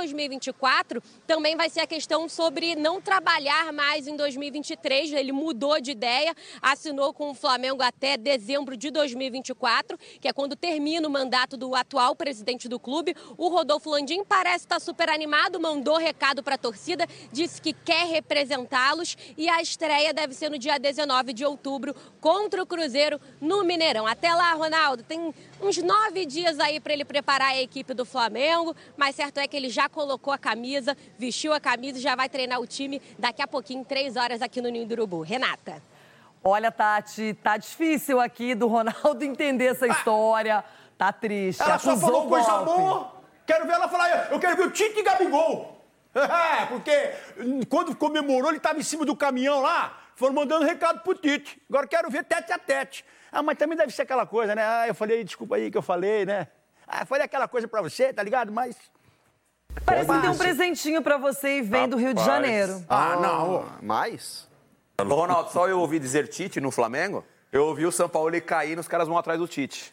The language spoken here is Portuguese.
2024 também vai ser a questão sobre não trabalhar mais em 2023. Ele mudou de ideia, assinou com o Flamengo até dezembro de 2024, que é quando termina o mandato do atual presidente do clube. O Rodolfo Landim parece estar super animado, mandou recado para a torcida, disse que quer representá-los e a estreia deve ser no dia 19 de outubro contra o Cruzeiro no Mineirão. Até lá, Ronaldo, tem uns nove dias aí para ele preparar a equipe do Flamengo, mas certo é que ele já colocou a camisa, vestiu a camisa e já vai treinar o time daqui a pouquinho, três horas aqui no Ninho do Urubu. Renata. Olha, Tati, tá difícil aqui do Ronaldo entender essa história. Tá triste. Ela Acusou só falou coisa boa. Quero ver ela falar, eu quero ver o Tite e Gabigol. É, porque quando comemorou, ele estava em cima do caminhão lá, foram mandando recado pro Tite. Agora quero ver tete a tete. Ah, mas também deve ser aquela coisa, né? Ah, eu falei, desculpa aí que eu falei, né? Ah, falei aquela coisa pra você, tá ligado? Mas. Parece que tem um presentinho pra você e vem do Rio de. Janeiro. Ah, não. ô. Mais? Ronaldo, só eu ouvi dizer Tite no Flamengo, eu ouvi o São Paulo ele cair, os caras vão atrás do Tite.